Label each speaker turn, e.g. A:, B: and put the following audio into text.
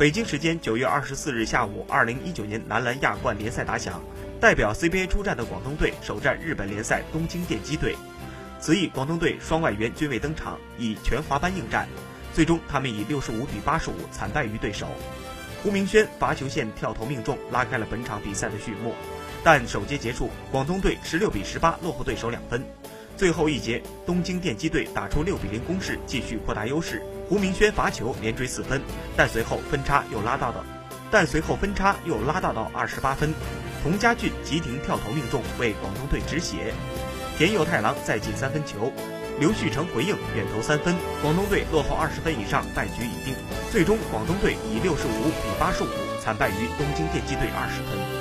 A: 北京时间九月二十四日下午，二零一九年男篮亚冠联赛打响，代表 CBA 出战的广东队首战日本联赛东京电机队。此役广东队双外援均未登场，以全华班应战，最终他们以六十五比八十五惨败于对手。胡明轩罚球线跳投命中，拉开了本场比赛的序幕。但首节结束，广东队十六比十八落后对手两分。最后一节，东京电机队打出六比零攻势，继续扩大优势。胡明轩罚球连追四分，但随后分差又拉大到，但随后分差又拉大到二十八分。童家俊急停跳投命中，为广东队止血。田佑太郎再进三分球，刘旭成回应远投三分。广东队落后二十分以上，败局已定。最终，广东队以六十五比八十五惨败于东京电机队二十分。